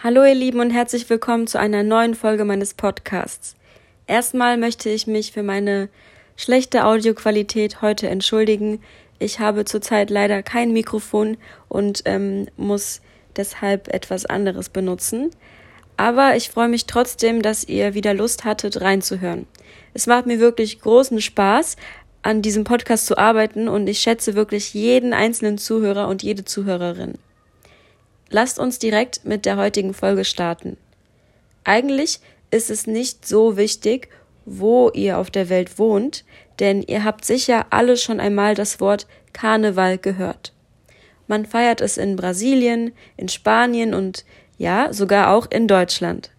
Hallo ihr Lieben und herzlich willkommen zu einer neuen Folge meines Podcasts. Erstmal möchte ich mich für meine schlechte Audioqualität heute entschuldigen. Ich habe zurzeit leider kein Mikrofon und ähm, muss deshalb etwas anderes benutzen. Aber ich freue mich trotzdem, dass ihr wieder Lust hattet, reinzuhören. Es macht mir wirklich großen Spaß, an diesem Podcast zu arbeiten und ich schätze wirklich jeden einzelnen Zuhörer und jede Zuhörerin. Lasst uns direkt mit der heutigen Folge starten. Eigentlich ist es nicht so wichtig, wo ihr auf der Welt wohnt, denn ihr habt sicher alle schon einmal das Wort Karneval gehört. Man feiert es in Brasilien, in Spanien und ja, sogar auch in Deutschland.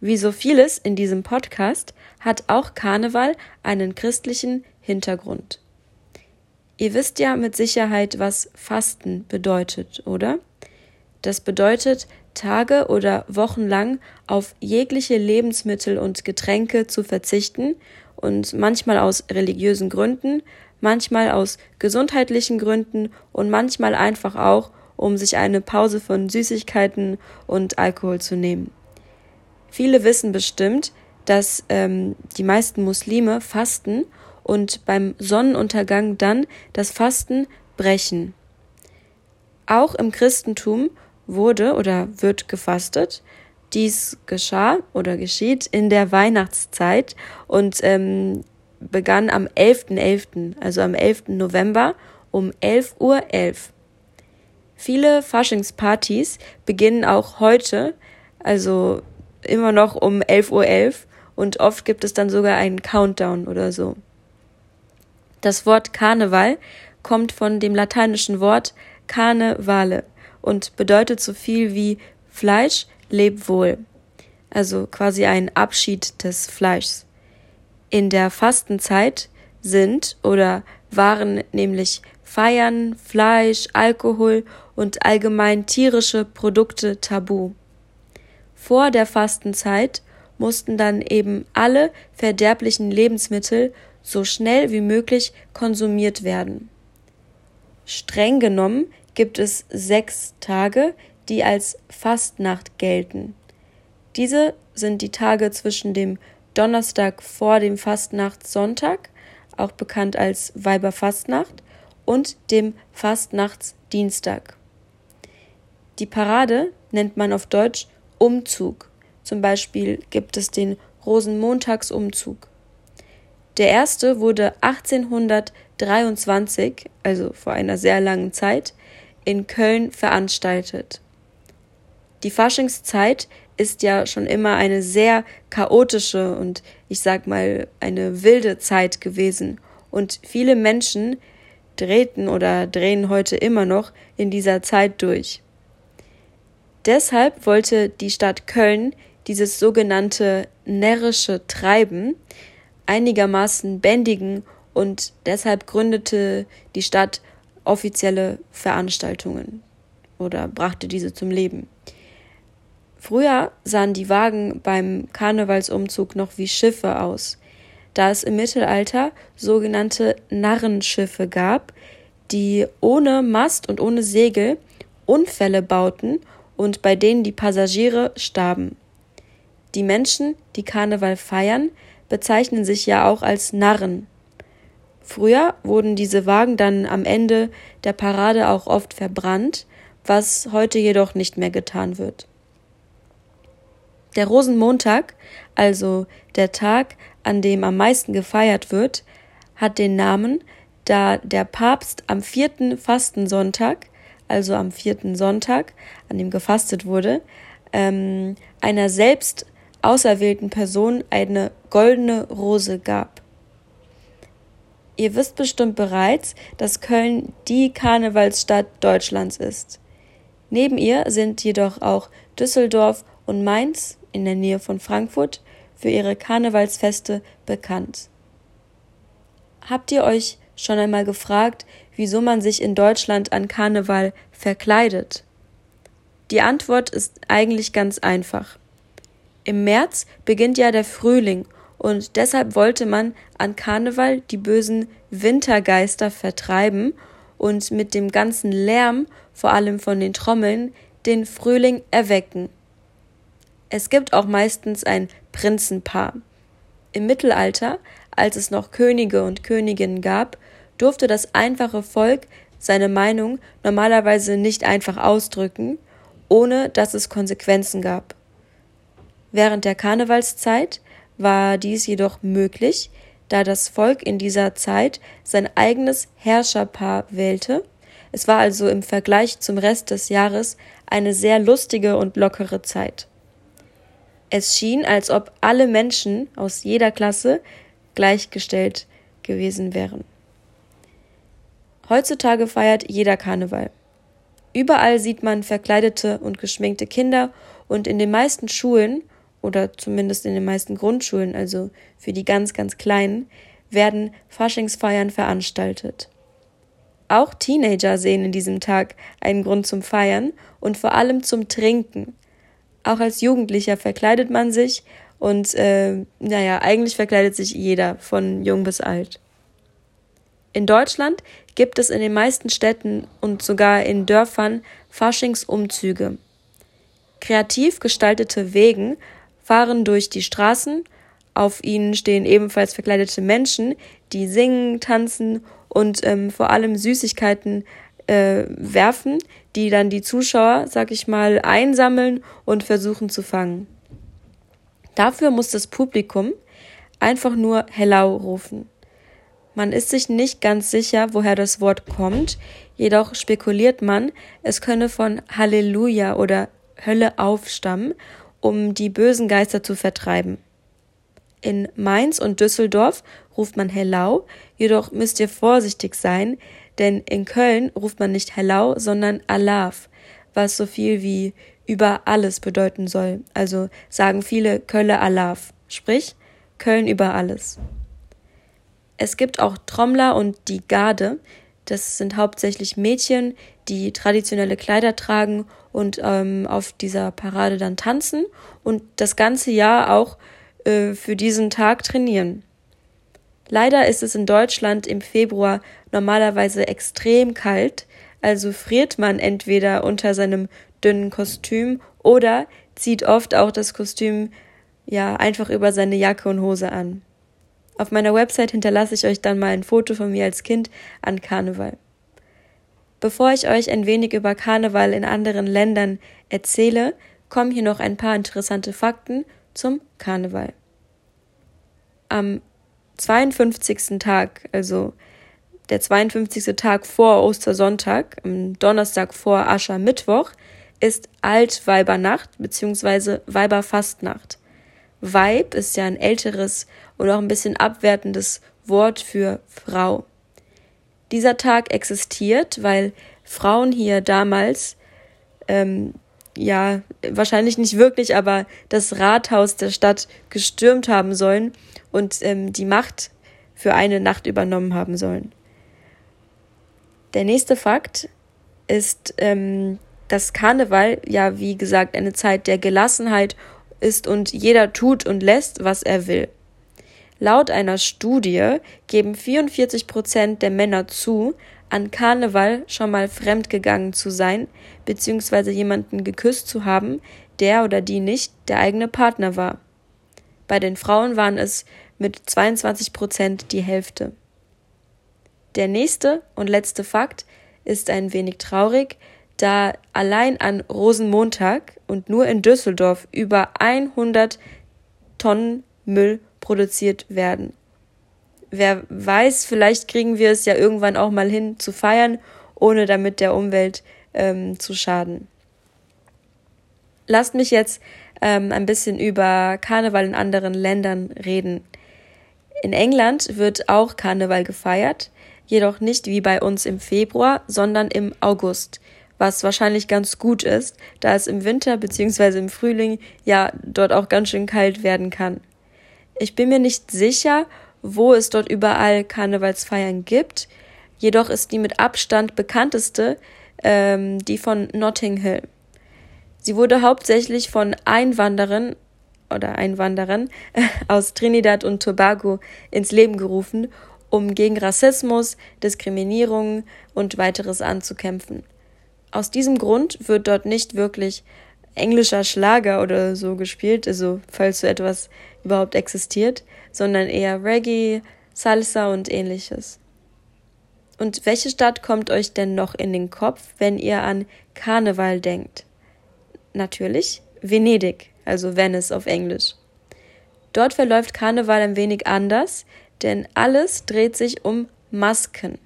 Wie so vieles in diesem Podcast hat auch Karneval einen christlichen Hintergrund. Ihr wisst ja mit Sicherheit, was Fasten bedeutet, oder? Das bedeutet, Tage oder Wochen lang auf jegliche Lebensmittel und Getränke zu verzichten und manchmal aus religiösen Gründen, manchmal aus gesundheitlichen Gründen und manchmal einfach auch, um sich eine Pause von Süßigkeiten und Alkohol zu nehmen. Viele wissen bestimmt, dass ähm, die meisten Muslime fasten und beim Sonnenuntergang dann das Fasten brechen. Auch im Christentum wurde oder wird gefastet. Dies geschah oder geschieht in der Weihnachtszeit und ähm, begann am 11.11., .11., also am 11. November um 11.11 Uhr. .11. Viele Faschingspartys beginnen auch heute, also immer noch um 11.11 Uhr .11 und oft gibt es dann sogar einen Countdown oder so. Das Wort Karneval kommt von dem lateinischen Wort Carnevale und bedeutet so viel wie Fleisch, leb wohl. Also quasi ein Abschied des Fleischs. In der Fastenzeit sind oder waren nämlich Feiern, Fleisch, Alkohol und allgemein tierische Produkte tabu. Vor der Fastenzeit mussten dann eben alle verderblichen Lebensmittel so schnell wie möglich konsumiert werden. Streng genommen gibt es sechs Tage, die als Fastnacht gelten. Diese sind die Tage zwischen dem Donnerstag vor dem Fastnachtssonntag, auch bekannt als Weiberfastnacht, und dem Fastnachtsdienstag. Die Parade nennt man auf Deutsch Umzug. Zum Beispiel gibt es den Rosenmontagsumzug. Der erste wurde 1823, also vor einer sehr langen Zeit, in Köln veranstaltet. Die Faschingszeit ist ja schon immer eine sehr chaotische und ich sag mal eine wilde Zeit gewesen und viele Menschen drehten oder drehen heute immer noch in dieser Zeit durch. Deshalb wollte die Stadt Köln dieses sogenannte närrische Treiben einigermaßen bändigen und deshalb gründete die Stadt offizielle Veranstaltungen oder brachte diese zum Leben. Früher sahen die Wagen beim Karnevalsumzug noch wie Schiffe aus, da es im Mittelalter sogenannte Narrenschiffe gab, die ohne Mast und ohne Segel Unfälle bauten und bei denen die Passagiere starben. Die Menschen, die Karneval feiern, bezeichnen sich ja auch als Narren. Früher wurden diese Wagen dann am Ende der Parade auch oft verbrannt, was heute jedoch nicht mehr getan wird. Der Rosenmontag, also der Tag, an dem am meisten gefeiert wird, hat den Namen, da der Papst am vierten Fastensonntag, also am vierten Sonntag, an dem gefastet wurde, ähm, einer selbst auserwählten Person eine goldene Rose gab. Ihr wisst bestimmt bereits, dass Köln die Karnevalsstadt Deutschlands ist. Neben ihr sind jedoch auch Düsseldorf und Mainz in der Nähe von Frankfurt für ihre Karnevalsfeste bekannt. Habt ihr euch schon einmal gefragt, wieso man sich in Deutschland an Karneval verkleidet? Die Antwort ist eigentlich ganz einfach. Im März beginnt ja der Frühling und deshalb wollte man an Karneval die bösen Wintergeister vertreiben und mit dem ganzen Lärm, vor allem von den Trommeln, den Frühling erwecken. Es gibt auch meistens ein Prinzenpaar. Im Mittelalter, als es noch Könige und Königinnen gab, durfte das einfache Volk seine Meinung normalerweise nicht einfach ausdrücken, ohne dass es Konsequenzen gab. Während der Karnevalszeit war dies jedoch möglich, da das Volk in dieser Zeit sein eigenes Herrscherpaar wählte. Es war also im Vergleich zum Rest des Jahres eine sehr lustige und lockere Zeit. Es schien, als ob alle Menschen aus jeder Klasse gleichgestellt gewesen wären. Heutzutage feiert jeder Karneval. Überall sieht man verkleidete und geschminkte Kinder und in den meisten Schulen oder zumindest in den meisten Grundschulen, also für die ganz, ganz Kleinen, werden Faschingsfeiern veranstaltet. Auch Teenager sehen in diesem Tag einen Grund zum Feiern und vor allem zum Trinken. Auch als Jugendlicher verkleidet man sich und äh, naja, eigentlich verkleidet sich jeder, von jung bis alt. In Deutschland gibt es in den meisten Städten und sogar in Dörfern Faschingsumzüge. Kreativ gestaltete Wegen fahren durch die Straßen, auf ihnen stehen ebenfalls verkleidete Menschen, die singen, tanzen und ähm, vor allem Süßigkeiten äh, werfen, die dann die Zuschauer, sag ich mal, einsammeln und versuchen zu fangen. Dafür muss das Publikum einfach nur Hellau rufen. Man ist sich nicht ganz sicher, woher das Wort kommt, jedoch spekuliert man, es könne von Halleluja oder Hölle aufstammen um die bösen Geister zu vertreiben. In Mainz und Düsseldorf ruft man Hellau, jedoch müsst ihr vorsichtig sein, denn in Köln ruft man nicht Hellau, sondern Alaf, was so viel wie über alles bedeuten soll. Also sagen viele Kölle Alaf, sprich Köln über alles. Es gibt auch Trommler und die Garde. Das sind hauptsächlich Mädchen, die traditionelle Kleider tragen und ähm, auf dieser Parade dann tanzen und das ganze Jahr auch äh, für diesen Tag trainieren. Leider ist es in Deutschland im Februar normalerweise extrem kalt, also friert man entweder unter seinem dünnen Kostüm oder zieht oft auch das Kostüm ja einfach über seine Jacke und Hose an. Auf meiner Website hinterlasse ich euch dann mal ein Foto von mir als Kind an Karneval. Bevor ich euch ein wenig über Karneval in anderen Ländern erzähle, kommen hier noch ein paar interessante Fakten zum Karneval. Am 52. Tag, also der 52. Tag vor Ostersonntag, am Donnerstag vor Aschermittwoch, ist Altweibernacht bzw. Weiberfastnacht. Weib ist ja ein älteres oder auch ein bisschen abwertendes Wort für Frau. Dieser Tag existiert, weil Frauen hier damals, ähm, ja, wahrscheinlich nicht wirklich, aber das Rathaus der Stadt gestürmt haben sollen und ähm, die Macht für eine Nacht übernommen haben sollen. Der nächste Fakt ist, ähm, dass Karneval ja, wie gesagt, eine Zeit der Gelassenheit ist und jeder tut und lässt, was er will. Laut einer Studie geben 44 Prozent der Männer zu, an Karneval schon mal fremdgegangen zu sein, beziehungsweise jemanden geküsst zu haben, der oder die nicht der eigene Partner war. Bei den Frauen waren es mit 22 Prozent die Hälfte. Der nächste und letzte Fakt ist ein wenig traurig, da allein an Rosenmontag und nur in Düsseldorf über 100 Tonnen Müll produziert werden. Wer weiß, vielleicht kriegen wir es ja irgendwann auch mal hin zu feiern, ohne damit der Umwelt ähm, zu schaden. Lasst mich jetzt ähm, ein bisschen über Karneval in anderen Ländern reden. In England wird auch Karneval gefeiert, jedoch nicht wie bei uns im Februar, sondern im August, was wahrscheinlich ganz gut ist, da es im Winter bzw. im Frühling ja dort auch ganz schön kalt werden kann. Ich bin mir nicht sicher, wo es dort überall Karnevalsfeiern gibt, jedoch ist die mit Abstand bekannteste ähm, die von Notting Hill. Sie wurde hauptsächlich von Einwanderern oder Einwanderern aus Trinidad und Tobago ins Leben gerufen, um gegen Rassismus, Diskriminierung und weiteres anzukämpfen. Aus diesem Grund wird dort nicht wirklich englischer Schlager oder so gespielt, also falls so etwas überhaupt existiert, sondern eher Reggae, Salsa und ähnliches. Und welche Stadt kommt euch denn noch in den Kopf, wenn ihr an Karneval denkt? Natürlich Venedig, also Venice auf Englisch. Dort verläuft Karneval ein wenig anders, denn alles dreht sich um Masken.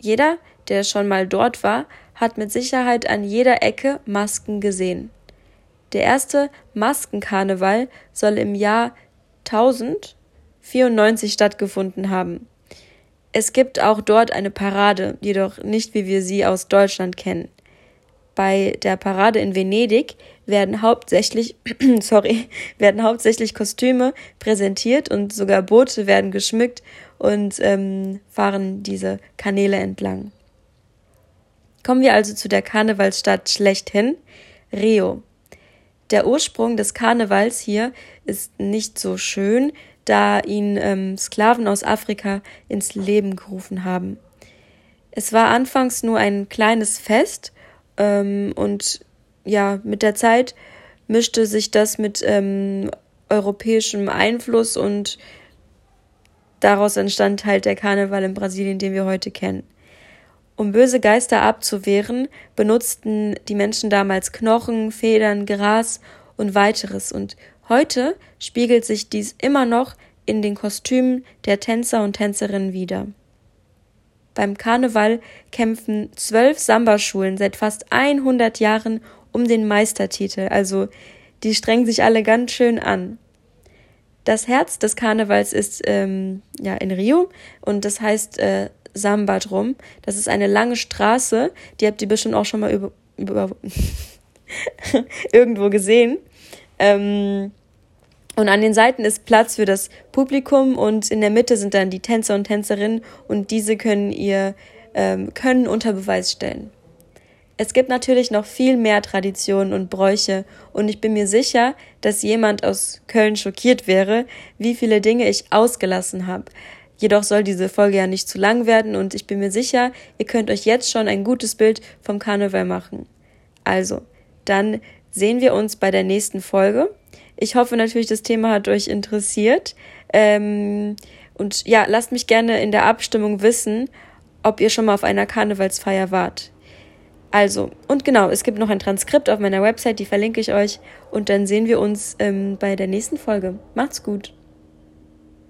Jeder, der schon mal dort war, hat mit Sicherheit an jeder Ecke Masken gesehen. Der erste Maskenkarneval soll im Jahr 1094 stattgefunden haben. Es gibt auch dort eine Parade, jedoch nicht wie wir sie aus Deutschland kennen. Bei der Parade in Venedig werden hauptsächlich, sorry, werden hauptsächlich Kostüme präsentiert und sogar Boote werden geschmückt und ähm, fahren diese Kanäle entlang. Kommen wir also zu der Karnevalsstadt schlechthin, Rio. Der Ursprung des Karnevals hier ist nicht so schön, da ihn ähm, Sklaven aus Afrika ins Leben gerufen haben. Es war anfangs nur ein kleines Fest ähm, und ja, mit der Zeit mischte sich das mit ähm, europäischem Einfluss und daraus entstand halt der Karneval in Brasilien, den wir heute kennen. Um böse Geister abzuwehren, benutzten die Menschen damals Knochen, Federn, Gras und weiteres. Und heute spiegelt sich dies immer noch in den Kostümen der Tänzer und Tänzerinnen wider. Beim Karneval kämpfen zwölf Samba-Schulen seit fast 100 Jahren um den Meistertitel, also die strengen sich alle ganz schön an. Das Herz des Karnevals ist ähm, ja in Rio und das heißt äh, Samba drum. Das ist eine lange Straße, die habt ihr bestimmt auch schon mal über, über irgendwo gesehen. Ähm, und an den Seiten ist Platz für das Publikum und in der Mitte sind dann die Tänzer und Tänzerinnen und diese können ihr ähm, Können unter Beweis stellen. Es gibt natürlich noch viel mehr Traditionen und Bräuche und ich bin mir sicher, dass jemand aus Köln schockiert wäre, wie viele Dinge ich ausgelassen habe. Jedoch soll diese Folge ja nicht zu lang werden und ich bin mir sicher, ihr könnt euch jetzt schon ein gutes Bild vom Karneval machen. Also, dann sehen wir uns bei der nächsten Folge. Ich hoffe natürlich, das Thema hat euch interessiert. Ähm, und ja, lasst mich gerne in der Abstimmung wissen, ob ihr schon mal auf einer Karnevalsfeier wart. Also, und genau, es gibt noch ein Transkript auf meiner Website, die verlinke ich euch. Und dann sehen wir uns ähm, bei der nächsten Folge. Macht's gut.